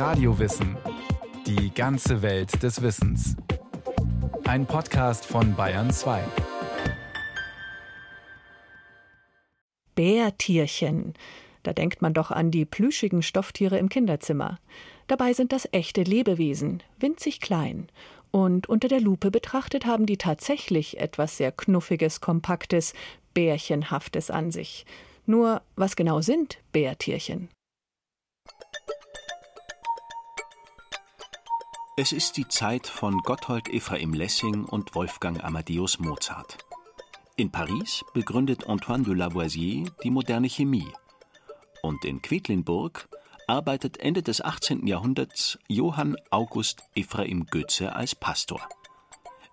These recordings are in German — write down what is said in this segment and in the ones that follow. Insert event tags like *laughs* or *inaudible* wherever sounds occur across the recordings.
Radiowissen. Die ganze Welt des Wissens. Ein Podcast von Bayern 2. Bärtierchen. Da denkt man doch an die plüschigen Stofftiere im Kinderzimmer. Dabei sind das echte Lebewesen, winzig klein. Und unter der Lupe betrachtet haben die tatsächlich etwas sehr Knuffiges, Kompaktes, Bärchenhaftes an sich. Nur, was genau sind Bärtierchen? Es ist die Zeit von Gotthold Ephraim Lessing und Wolfgang Amadeus Mozart. In Paris begründet Antoine de Lavoisier die moderne Chemie. Und in Quedlinburg arbeitet Ende des 18. Jahrhunderts Johann August Ephraim Goethe als Pastor.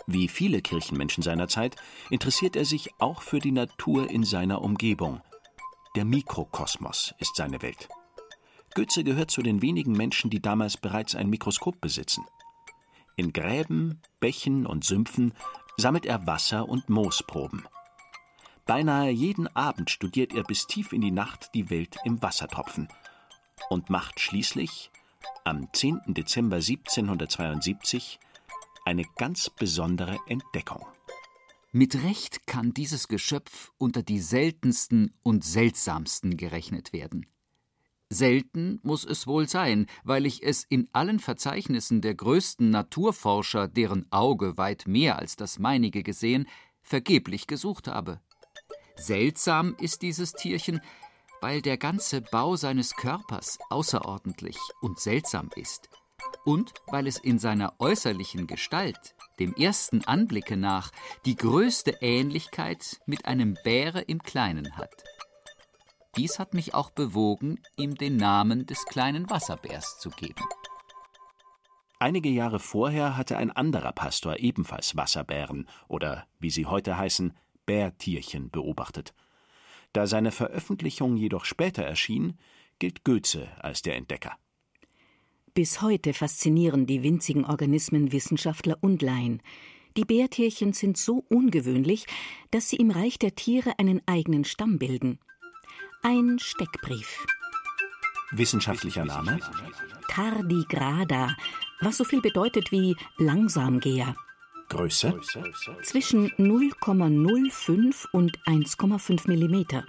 Wie viele Kirchenmenschen seiner Zeit interessiert er sich auch für die Natur in seiner Umgebung. Der Mikrokosmos ist seine Welt. Goethe gehört zu den wenigen Menschen, die damals bereits ein Mikroskop besitzen. In Gräben, Bächen und Sümpfen sammelt er Wasser- und Moosproben. Beinahe jeden Abend studiert er bis tief in die Nacht die Welt im Wassertropfen und macht schließlich am 10. Dezember 1772 eine ganz besondere Entdeckung. Mit Recht kann dieses Geschöpf unter die seltensten und seltsamsten gerechnet werden. Selten muss es wohl sein, weil ich es in allen Verzeichnissen der größten Naturforscher, deren Auge weit mehr als das meinige gesehen, vergeblich gesucht habe. Seltsam ist dieses Tierchen, weil der ganze Bau seines Körpers außerordentlich und seltsam ist, und weil es in seiner äußerlichen Gestalt, dem ersten Anblicke nach, die größte Ähnlichkeit mit einem Bäre im Kleinen hat. Dies hat mich auch bewogen, ihm den Namen des kleinen Wasserbärs zu geben. Einige Jahre vorher hatte ein anderer Pastor ebenfalls Wasserbären oder, wie sie heute heißen, Bärtierchen beobachtet. Da seine Veröffentlichung jedoch später erschien, gilt Goethe als der Entdecker. Bis heute faszinieren die winzigen Organismen Wissenschaftler und Laien. Die Bärtierchen sind so ungewöhnlich, dass sie im Reich der Tiere einen eigenen Stamm bilden. Ein Steckbrief. Wissenschaftlicher Name? Tardigrada, was so viel bedeutet wie Langsamgeher. Größe? Zwischen 0,05 und 1,5 Millimeter.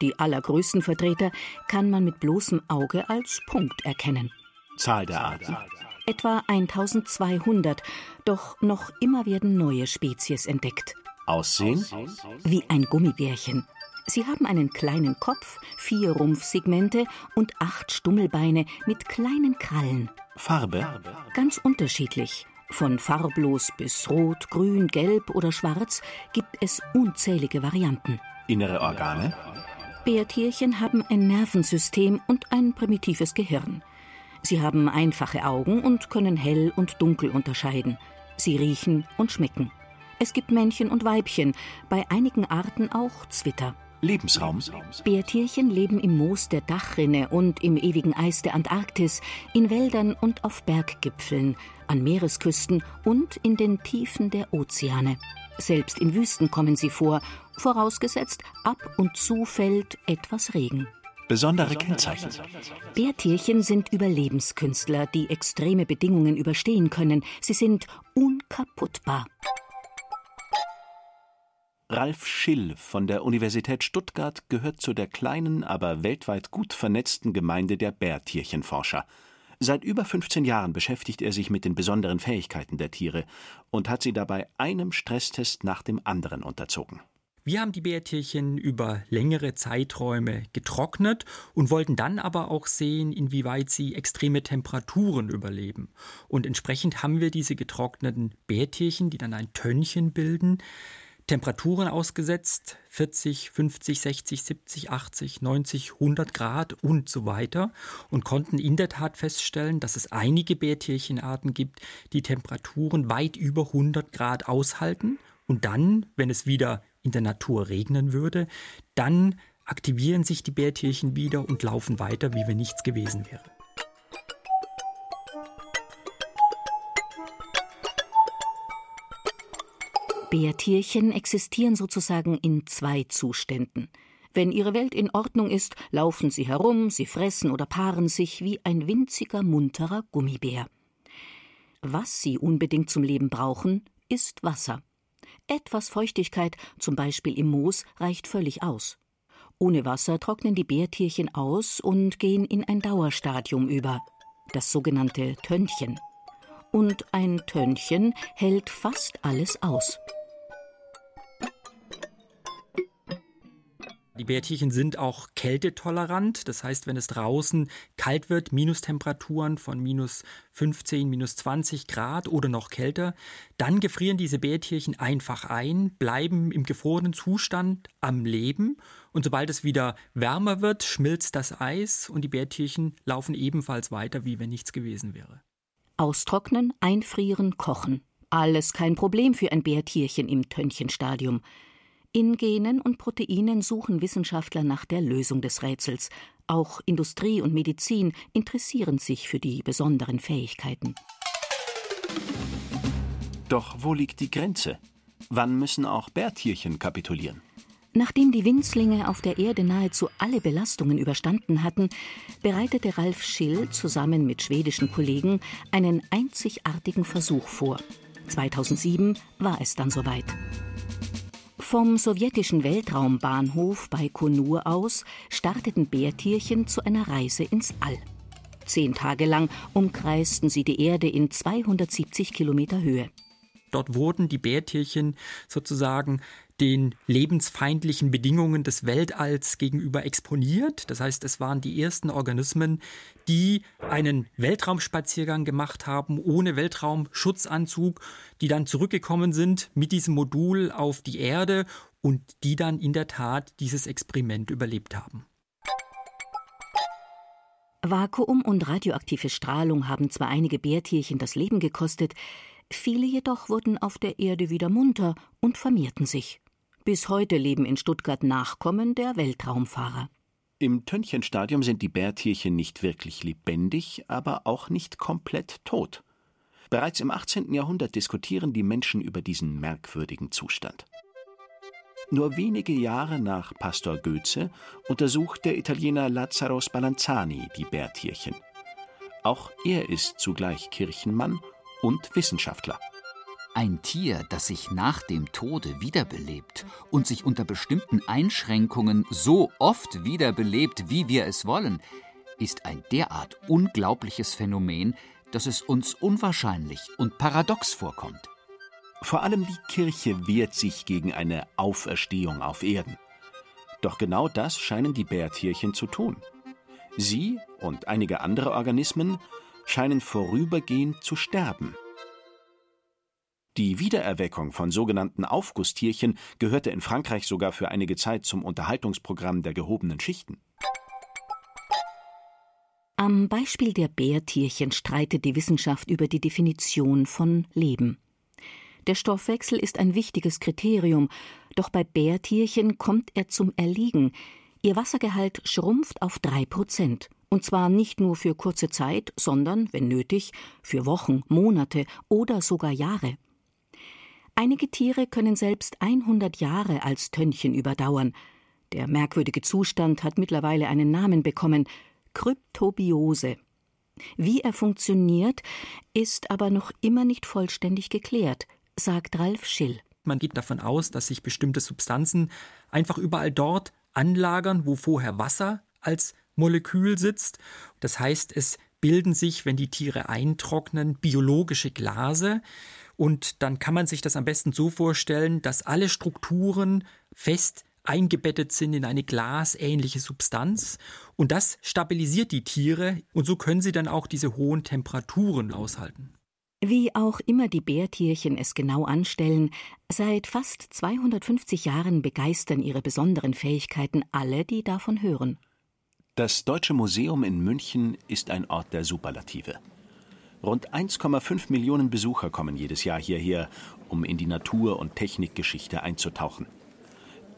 Die allergrößten Vertreter kann man mit bloßem Auge als Punkt erkennen. Zahl der Arten? Etwa 1200, doch noch immer werden neue Spezies entdeckt. Aussehen? Wie ein Gummibärchen. Sie haben einen kleinen Kopf, vier Rumpfsegmente und acht Stummelbeine mit kleinen Krallen. Farbe? Ganz unterschiedlich. Von farblos bis rot, grün, gelb oder schwarz gibt es unzählige Varianten. Innere Organe? Bärtierchen haben ein Nervensystem und ein primitives Gehirn. Sie haben einfache Augen und können hell und dunkel unterscheiden. Sie riechen und schmecken. Es gibt Männchen und Weibchen, bei einigen Arten auch Zwitter. Lebensraum? Bärtierchen leben im Moos der Dachrinne und im ewigen Eis der Antarktis, in Wäldern und auf Berggipfeln, an Meeresküsten und in den Tiefen der Ozeane. Selbst in Wüsten kommen sie vor, vorausgesetzt ab und zu fällt etwas Regen. Besondere Kennzeichen? Bärtierchen sind Überlebenskünstler, die extreme Bedingungen überstehen können. Sie sind unkaputtbar. Ralf Schill von der Universität Stuttgart gehört zu der kleinen, aber weltweit gut vernetzten Gemeinde der Bärtierchenforscher. Seit über 15 Jahren beschäftigt er sich mit den besonderen Fähigkeiten der Tiere und hat sie dabei einem Stresstest nach dem anderen unterzogen. Wir haben die Bärtierchen über längere Zeiträume getrocknet und wollten dann aber auch sehen, inwieweit sie extreme Temperaturen überleben. Und entsprechend haben wir diese getrockneten Bärtierchen, die dann ein Tönnchen bilden, Temperaturen ausgesetzt, 40, 50, 60, 70, 80, 90, 100 Grad und so weiter und konnten in der Tat feststellen, dass es einige Bärtierchenarten gibt, die Temperaturen weit über 100 Grad aushalten und dann, wenn es wieder in der Natur regnen würde, dann aktivieren sich die Bärtierchen wieder und laufen weiter, wie wenn nichts gewesen wäre. Bärtierchen existieren sozusagen in zwei Zuständen. Wenn ihre Welt in Ordnung ist, laufen sie herum, sie fressen oder paaren sich wie ein winziger, munterer Gummibär. Was sie unbedingt zum Leben brauchen, ist Wasser. Etwas Feuchtigkeit, zum Beispiel im Moos, reicht völlig aus. Ohne Wasser trocknen die Bärtierchen aus und gehen in ein Dauerstadium über, das sogenannte Tönnchen. Und ein Tönnchen hält fast alles aus. Die Bärtierchen sind auch kältetolerant. Das heißt, wenn es draußen kalt wird, Minustemperaturen von minus 15, minus 20 Grad oder noch kälter, dann gefrieren diese Bärtierchen einfach ein, bleiben im gefrorenen Zustand am Leben. Und sobald es wieder wärmer wird, schmilzt das Eis und die Bärtierchen laufen ebenfalls weiter, wie wenn nichts gewesen wäre. Austrocknen, einfrieren, kochen. Alles kein Problem für ein Bärtierchen im Tönnchenstadium. In Genen und Proteinen suchen Wissenschaftler nach der Lösung des Rätsels. Auch Industrie und Medizin interessieren sich für die besonderen Fähigkeiten. Doch wo liegt die Grenze? Wann müssen auch Bärtierchen kapitulieren? Nachdem die Winzlinge auf der Erde nahezu alle Belastungen überstanden hatten, bereitete Ralf Schill zusammen mit schwedischen Kollegen einen einzigartigen Versuch vor. 2007 war es dann soweit. Vom sowjetischen Weltraumbahnhof bei Konur aus starteten Bärtierchen zu einer Reise ins All. Zehn Tage lang umkreisten sie die Erde in 270 Kilometer Höhe. Dort wurden die Bärtierchen sozusagen den lebensfeindlichen Bedingungen des Weltalls gegenüber exponiert. Das heißt, es waren die ersten Organismen, die einen Weltraumspaziergang gemacht haben ohne Weltraumschutzanzug, die dann zurückgekommen sind mit diesem Modul auf die Erde und die dann in der Tat dieses Experiment überlebt haben. Vakuum und radioaktive Strahlung haben zwar einige Bärtierchen das Leben gekostet, viele jedoch wurden auf der Erde wieder munter und vermehrten sich. Bis heute leben in Stuttgart Nachkommen der Weltraumfahrer. Im Tönnchenstadium sind die Bärtierchen nicht wirklich lebendig, aber auch nicht komplett tot. Bereits im 18. Jahrhundert diskutieren die Menschen über diesen merkwürdigen Zustand. Nur wenige Jahre nach Pastor Goetze untersucht der Italiener Lazzaro Spallanzani die Bärtierchen. Auch er ist zugleich Kirchenmann und Wissenschaftler. Ein Tier, das sich nach dem Tode wiederbelebt und sich unter bestimmten Einschränkungen so oft wiederbelebt, wie wir es wollen, ist ein derart unglaubliches Phänomen, dass es uns unwahrscheinlich und paradox vorkommt. Vor allem die Kirche wehrt sich gegen eine Auferstehung auf Erden. Doch genau das scheinen die Bärtierchen zu tun. Sie und einige andere Organismen scheinen vorübergehend zu sterben. Die Wiedererweckung von sogenannten Aufgusstierchen gehörte in Frankreich sogar für einige Zeit zum Unterhaltungsprogramm der gehobenen Schichten. Am Beispiel der Bärtierchen streitet die Wissenschaft über die Definition von Leben. Der Stoffwechsel ist ein wichtiges Kriterium, doch bei Bärtierchen kommt er zum Erliegen. Ihr Wassergehalt schrumpft auf drei Prozent. Und zwar nicht nur für kurze Zeit, sondern, wenn nötig, für Wochen, Monate oder sogar Jahre. Einige Tiere können selbst 100 Jahre als Tönnchen überdauern. Der merkwürdige Zustand hat mittlerweile einen Namen bekommen: Kryptobiose. Wie er funktioniert, ist aber noch immer nicht vollständig geklärt, sagt Ralf Schill. Man geht davon aus, dass sich bestimmte Substanzen einfach überall dort anlagern, wo vorher Wasser als Molekül sitzt. Das heißt, es bilden sich, wenn die Tiere eintrocknen, biologische Glase. Und dann kann man sich das am besten so vorstellen, dass alle Strukturen fest eingebettet sind in eine glasähnliche Substanz und das stabilisiert die Tiere und so können sie dann auch diese hohen Temperaturen aushalten. Wie auch immer die Bärtierchen es genau anstellen, seit fast 250 Jahren begeistern ihre besonderen Fähigkeiten alle, die davon hören. Das Deutsche Museum in München ist ein Ort der Superlative. Rund 1,5 Millionen Besucher kommen jedes Jahr hierher, um in die Natur- und Technikgeschichte einzutauchen.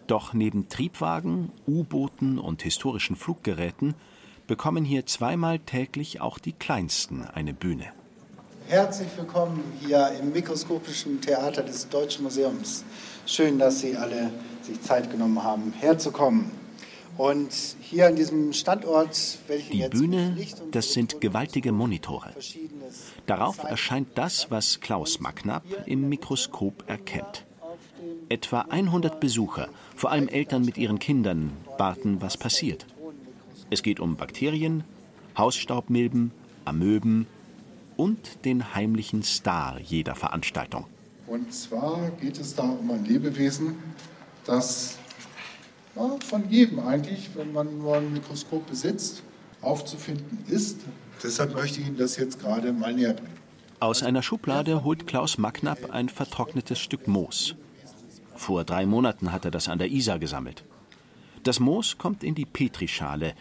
Doch neben Triebwagen, U-Booten und historischen Fluggeräten bekommen hier zweimal täglich auch die Kleinsten eine Bühne. Herzlich willkommen hier im mikroskopischen Theater des Deutschen Museums. Schön, dass Sie alle sich Zeit genommen haben, herzukommen. Und hier an diesem Standort, Die jetzt Bühne, das sind gewaltige Monitore. Darauf erscheint das, was Klaus Magnapp im Mikroskop erkennt. Etwa 100 Besucher, vor allem Eltern mit ihren Kindern, warten, was passiert. Es geht um Bakterien, Hausstaubmilben, Amöben und den heimlichen Star jeder Veranstaltung. Und zwar geht es da um ein Lebewesen, das ja, von jedem eigentlich, wenn man nur ein Mikroskop besitzt, aufzufinden ist. Deshalb möchte ich Ihnen das jetzt gerade mal näher bringen. Aus einer Schublade holt Klaus Magnapp ein vertrocknetes Stück Moos. Vor drei Monaten hat er das an der Isar gesammelt. Das Moos kommt in die Petrischale.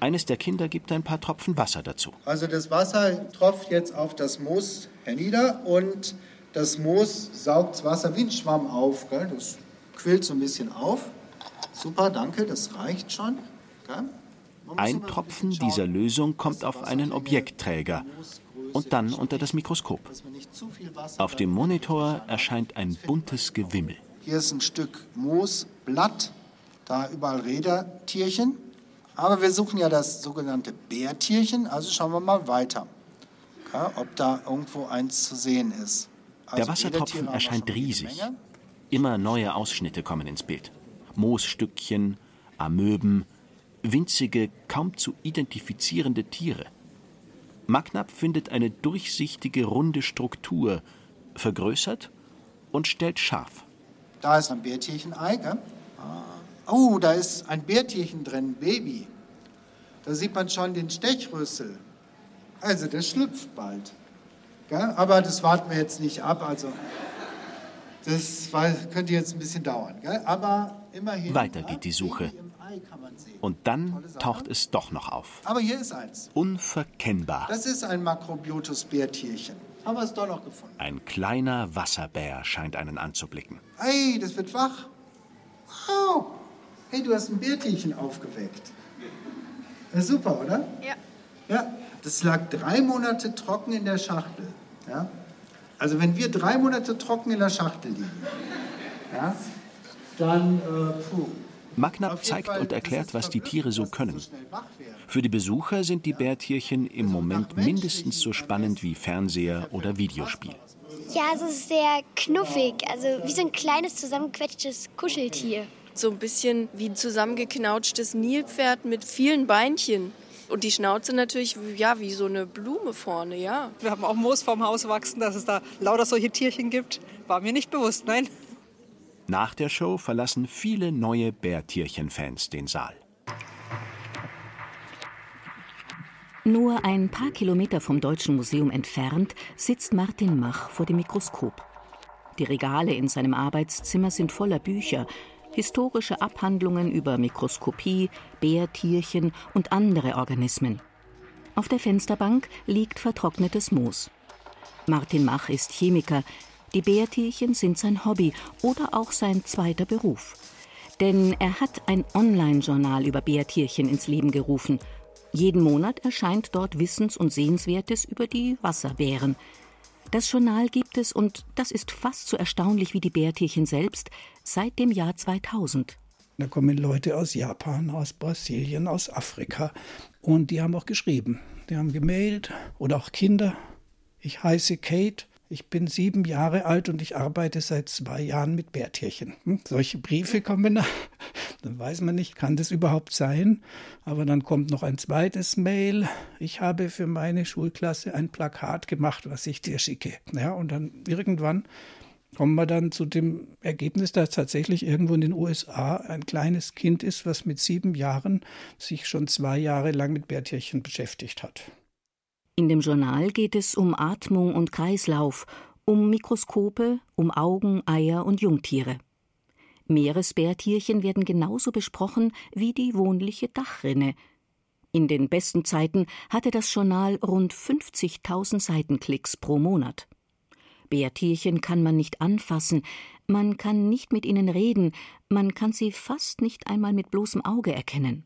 Eines der Kinder gibt ein paar Tropfen Wasser dazu. Also das Wasser tropft jetzt auf das Moos hernieder und das Moos saugt das Wasser wie ein Schwamm auf. Gell? Das quillt so ein bisschen auf. Super, danke, das reicht schon. Ein Tropfen dieser Lösung kommt auf einen Objektträger und dann unter das Mikroskop. Auf dem Monitor erscheint ein buntes Gewimmel. Hier ist ein Stück Moosblatt, da überall Rädertierchen. Aber wir suchen ja das sogenannte Bärtierchen, also schauen wir mal weiter, ja, ob da irgendwo eins zu sehen ist. Also Der Wassertropfen erscheint riesig. Immer neue Ausschnitte kommen ins Bild. Moosstückchen, Amöben, winzige, kaum zu identifizierende Tiere. Magnapp findet eine durchsichtige, runde Struktur, vergrößert und stellt scharf. Da ist ein Bärtierchen-Ei. gell? Ah. Oh, da ist ein Bärtierchen drin, Baby. Da sieht man schon den Stechrüssel. Also, das schlüpft bald. Gell? Aber das warten wir jetzt nicht ab. Also, das könnte jetzt ein bisschen dauern. Gell? Aber. Weiter geht die Suche. Und dann taucht es doch noch auf. Aber hier ist eins. Unverkennbar. Das ist ein Makrobiotus-Bärtierchen. Haben wir es doch noch gefunden. Ein kleiner Wasserbär scheint einen anzublicken. Hey, das wird wach. Wow. Hey, du hast ein Bärtierchen aufgeweckt. Ja, super, oder? Ja. Ja, das lag drei Monate trocken in der Schachtel. Ja? Also wenn wir drei Monate trocken in der Schachtel liegen, ja, dann, äh, puh. Jeden zeigt und erklärt, was die Tiere so können. Für die Besucher sind die Bärtierchen im Moment mindestens so spannend wie Fernseher oder Videospiel. Ja, also es ist sehr knuffig, also wie so ein kleines zusammengequetschtes Kuscheltier. So ein bisschen wie ein zusammengeknautschtes Nilpferd mit vielen Beinchen. Und die Schnauze natürlich, ja, wie so eine Blume vorne, ja. Wir haben auch Moos vorm Haus wachsen, dass es da lauter solche Tierchen gibt. War mir nicht bewusst, nein. Nach der Show verlassen viele neue Bärtierchen-Fans den Saal. Nur ein paar Kilometer vom Deutschen Museum entfernt sitzt Martin Mach vor dem Mikroskop. Die Regale in seinem Arbeitszimmer sind voller Bücher, historische Abhandlungen über Mikroskopie, Bärtierchen und andere Organismen. Auf der Fensterbank liegt vertrocknetes Moos. Martin Mach ist Chemiker. Die Bärtierchen sind sein Hobby oder auch sein zweiter Beruf. Denn er hat ein Online-Journal über Bärtierchen ins Leben gerufen. Jeden Monat erscheint dort Wissens- und Sehenswertes über die Wasserbären. Das Journal gibt es, und das ist fast so erstaunlich wie die Bärtierchen selbst, seit dem Jahr 2000. Da kommen Leute aus Japan, aus Brasilien, aus Afrika und die haben auch geschrieben. Die haben gemailt oder auch Kinder. Ich heiße Kate, ich bin sieben Jahre alt und ich arbeite seit zwei Jahren mit Bärtierchen. Hm? Solche Briefe kommen da. *laughs* Dann weiß man nicht, kann das überhaupt sein? Aber dann kommt noch ein zweites Mail. Ich habe für meine Schulklasse ein Plakat gemacht, was ich dir schicke. Ja, und dann irgendwann kommen wir dann zu dem Ergebnis, dass tatsächlich irgendwo in den USA ein kleines Kind ist, was mit sieben Jahren sich schon zwei Jahre lang mit Bärtierchen beschäftigt hat. In dem Journal geht es um Atmung und Kreislauf, um Mikroskope, um Augen, Eier und Jungtiere. Meeresbärtierchen werden genauso besprochen wie die wohnliche Dachrinne. In den besten Zeiten hatte das Journal rund 50.000 Seitenklicks pro Monat. Bärtierchen kann man nicht anfassen, man kann nicht mit ihnen reden, man kann sie fast nicht einmal mit bloßem Auge erkennen.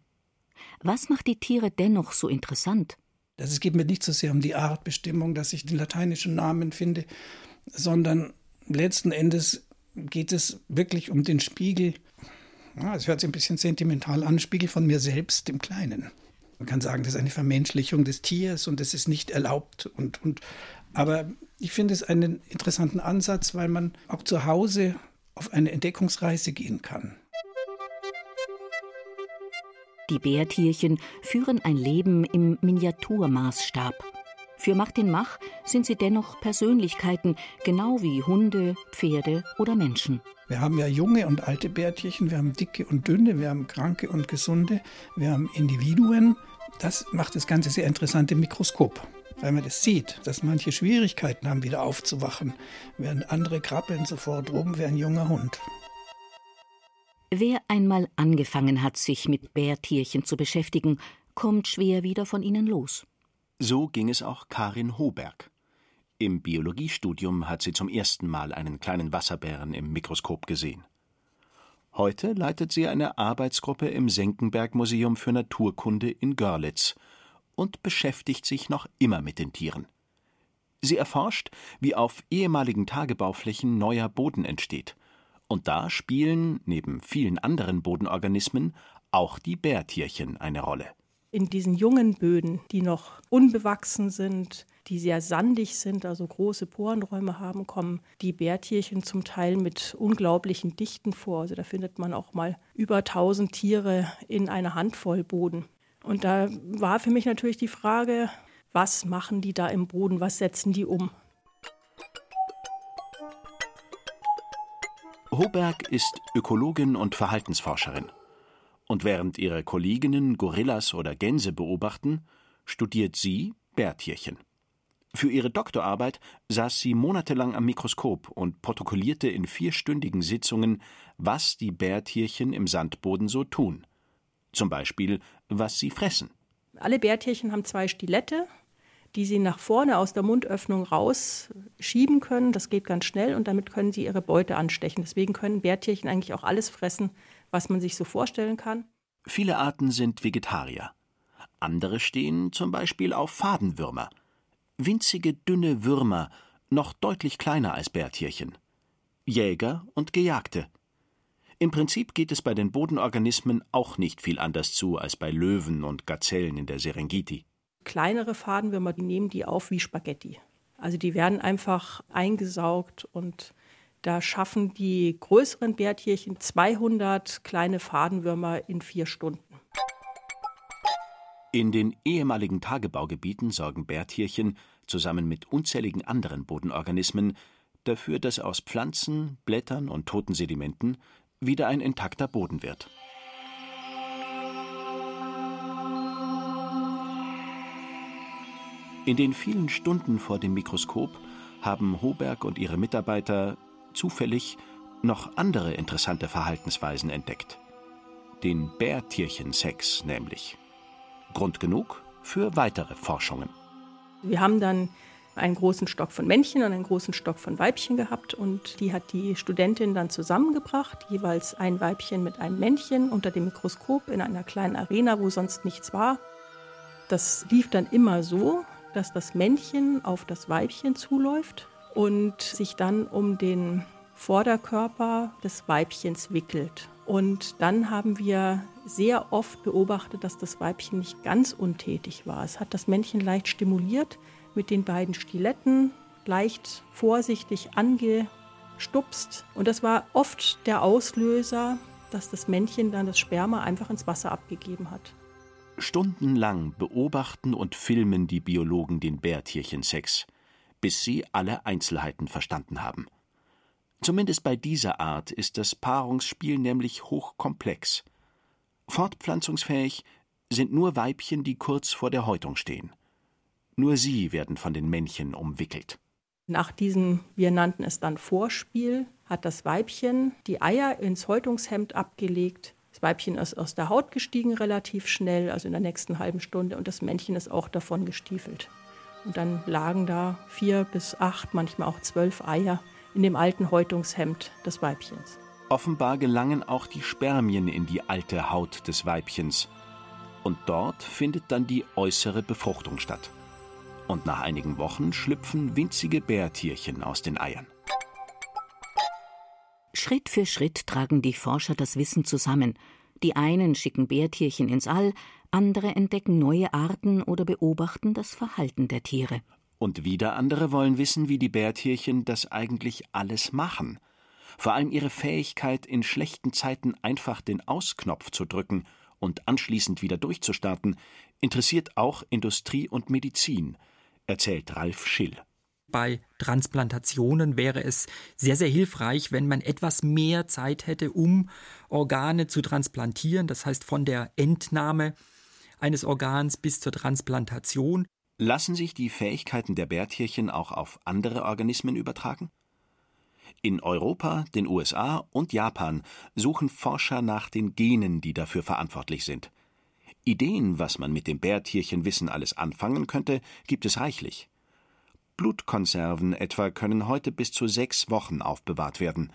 Was macht die Tiere dennoch so interessant? Das, es geht mir nicht so sehr um die Artbestimmung, dass ich den lateinischen Namen finde, sondern letzten Endes geht es wirklich um den Spiegel Ja, es hört sich ein bisschen sentimental an, Spiegel von mir selbst im Kleinen. Man kann sagen, das ist eine Vermenschlichung des Tiers und das ist nicht erlaubt. Und, und, aber ich finde es einen interessanten Ansatz, weil man auch zu Hause auf eine Entdeckungsreise gehen kann. Die Bärtierchen führen ein Leben im Miniaturmaßstab. Für Martin Mach sind sie dennoch Persönlichkeiten, genau wie Hunde, Pferde oder Menschen. Wir haben ja junge und alte Bärtierchen, wir haben dicke und dünne, wir haben kranke und gesunde, wir haben Individuen. Das macht das Ganze sehr interessant im Mikroskop, weil man das sieht, dass manche Schwierigkeiten haben, wieder aufzuwachen, während andere krabbeln sofort rum wie ein junger Hund. Wer einmal angefangen hat, sich mit Bärtierchen zu beschäftigen, kommt schwer wieder von ihnen los. So ging es auch Karin Hoberg. Im Biologiestudium hat sie zum ersten Mal einen kleinen Wasserbären im Mikroskop gesehen. Heute leitet sie eine Arbeitsgruppe im Senckenberg Museum für Naturkunde in Görlitz und beschäftigt sich noch immer mit den Tieren. Sie erforscht, wie auf ehemaligen Tagebauflächen neuer Boden entsteht. Und da spielen, neben vielen anderen Bodenorganismen, auch die Bärtierchen eine Rolle. In diesen jungen Böden, die noch unbewachsen sind, die sehr sandig sind, also große Porenräume haben, kommen die Bärtierchen zum Teil mit unglaublichen Dichten vor. Also da findet man auch mal über 1000 Tiere in einer Handvoll Boden. Und da war für mich natürlich die Frage, was machen die da im Boden, was setzen die um? Hoberg ist Ökologin und Verhaltensforscherin. Und während ihre Kolleginnen Gorillas oder Gänse beobachten, studiert sie Bärtierchen. Für ihre Doktorarbeit saß sie monatelang am Mikroskop und protokollierte in vierstündigen Sitzungen, was die Bärtierchen im Sandboden so tun. Zum Beispiel, was sie fressen. Alle Bärtierchen haben zwei Stilette, die sie nach vorne aus der Mundöffnung rausschieben können. Das geht ganz schnell und damit können sie ihre Beute anstechen. Deswegen können Bärtierchen eigentlich auch alles fressen, was man sich so vorstellen kann. Viele Arten sind Vegetarier. Andere stehen zum Beispiel auf Fadenwürmer – winzige dünne Würmer, noch deutlich kleiner als Bärtierchen. Jäger und Gejagte. Im Prinzip geht es bei den Bodenorganismen auch nicht viel anders zu als bei Löwen und Gazellen in der Serengeti. Kleinere Fadenwürmer, die nehmen die auf wie Spaghetti. Also die werden einfach eingesaugt und da schaffen die größeren Bärtierchen 200 kleine Fadenwürmer in vier Stunden. In den ehemaligen Tagebaugebieten sorgen Bärtierchen zusammen mit unzähligen anderen Bodenorganismen dafür, dass aus Pflanzen, Blättern und toten Sedimenten wieder ein intakter Boden wird. In den vielen Stunden vor dem Mikroskop haben Hoberg und ihre Mitarbeiter zufällig noch andere interessante Verhaltensweisen entdeckt. Den Bärtierchensex nämlich. Grund genug für weitere Forschungen. Wir haben dann einen großen Stock von Männchen und einen großen Stock von Weibchen gehabt und die hat die Studentin dann zusammengebracht, jeweils ein Weibchen mit einem Männchen unter dem Mikroskop in einer kleinen Arena, wo sonst nichts war. Das lief dann immer so, dass das Männchen auf das Weibchen zuläuft und sich dann um den Vorderkörper des Weibchens wickelt. Und dann haben wir sehr oft beobachtet, dass das Weibchen nicht ganz untätig war. Es hat das Männchen leicht stimuliert mit den beiden Stiletten, leicht vorsichtig angestupst. Und das war oft der Auslöser, dass das Männchen dann das Sperma einfach ins Wasser abgegeben hat. Stundenlang beobachten und filmen die Biologen den Bärtierchensex, bis sie alle Einzelheiten verstanden haben. Zumindest bei dieser Art ist das Paarungsspiel nämlich hochkomplex. Fortpflanzungsfähig sind nur Weibchen, die kurz vor der Häutung stehen. Nur sie werden von den Männchen umwickelt. Nach diesem, wir nannten es dann Vorspiel, hat das Weibchen die Eier ins Häutungshemd abgelegt. Das Weibchen ist aus der Haut gestiegen relativ schnell, also in der nächsten halben Stunde, und das Männchen ist auch davon gestiefelt. Und dann lagen da vier bis acht, manchmal auch zwölf Eier in dem alten Häutungshemd des Weibchens. Offenbar gelangen auch die Spermien in die alte Haut des Weibchens. Und dort findet dann die äußere Befruchtung statt. Und nach einigen Wochen schlüpfen winzige Bärtierchen aus den Eiern. Schritt für Schritt tragen die Forscher das Wissen zusammen. Die einen schicken Bärtierchen ins All, andere entdecken neue Arten oder beobachten das Verhalten der Tiere. Und wieder andere wollen wissen, wie die Bärtierchen das eigentlich alles machen. Vor allem ihre Fähigkeit, in schlechten Zeiten einfach den Ausknopf zu drücken und anschließend wieder durchzustarten, interessiert auch Industrie und Medizin, erzählt Ralf Schill bei Transplantationen wäre es sehr, sehr hilfreich, wenn man etwas mehr Zeit hätte, um Organe zu transplantieren, das heißt von der Entnahme eines Organs bis zur Transplantation. Lassen sich die Fähigkeiten der Bärtierchen auch auf andere Organismen übertragen? In Europa, den USA und Japan suchen Forscher nach den Genen, die dafür verantwortlich sind. Ideen, was man mit dem Bärtierchenwissen alles anfangen könnte, gibt es reichlich. Blutkonserven etwa können heute bis zu sechs Wochen aufbewahrt werden.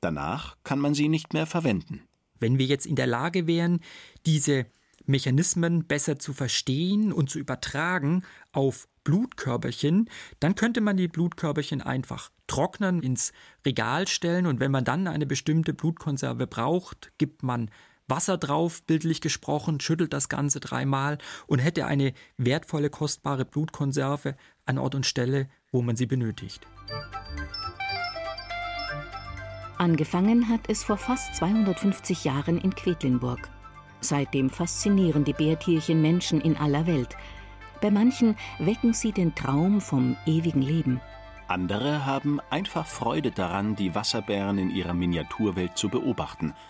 Danach kann man sie nicht mehr verwenden. Wenn wir jetzt in der Lage wären, diese Mechanismen besser zu verstehen und zu übertragen auf Blutkörperchen, dann könnte man die Blutkörperchen einfach trocknen, ins Regal stellen und wenn man dann eine bestimmte Blutkonserve braucht, gibt man Wasser drauf, bildlich gesprochen, schüttelt das Ganze dreimal und hätte eine wertvolle, kostbare Blutkonserve an Ort und Stelle, wo man sie benötigt. Angefangen hat es vor fast 250 Jahren in Quedlinburg. Seitdem faszinieren die Bärtierchen Menschen in aller Welt. Bei manchen wecken sie den Traum vom ewigen Leben. Andere haben einfach Freude daran, die Wasserbären in ihrer Miniaturwelt zu beobachten –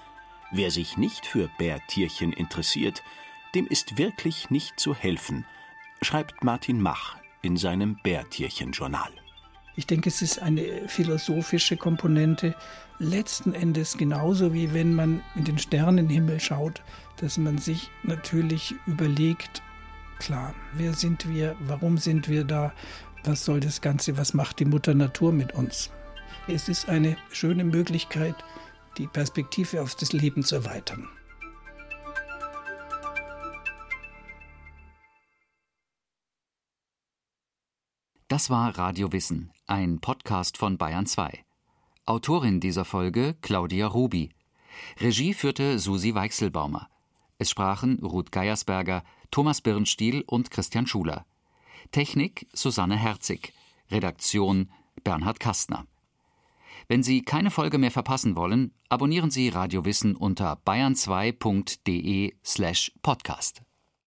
Wer sich nicht für Bärtierchen interessiert, dem ist wirklich nicht zu helfen, schreibt Martin Mach in seinem Bärtierchen-Journal. Ich denke, es ist eine philosophische Komponente, letzten Endes genauso wie wenn man in den Sternenhimmel schaut, dass man sich natürlich überlegt, klar, wer sind wir, warum sind wir da, was soll das Ganze, was macht die Mutter Natur mit uns. Es ist eine schöne Möglichkeit, die Perspektive auf das Leben zu erweitern. Das war Radio Wissen, ein Podcast von Bayern 2. Autorin dieser Folge Claudia Rubi. Regie führte Susi Weichselbaumer. Es sprachen Ruth Geiersberger, Thomas Birnstiel und Christian Schuler. Technik Susanne Herzig. Redaktion Bernhard Kastner. Wenn Sie keine Folge mehr verpassen wollen, abonnieren Sie Radio Wissen unter bayern2.de slash podcast.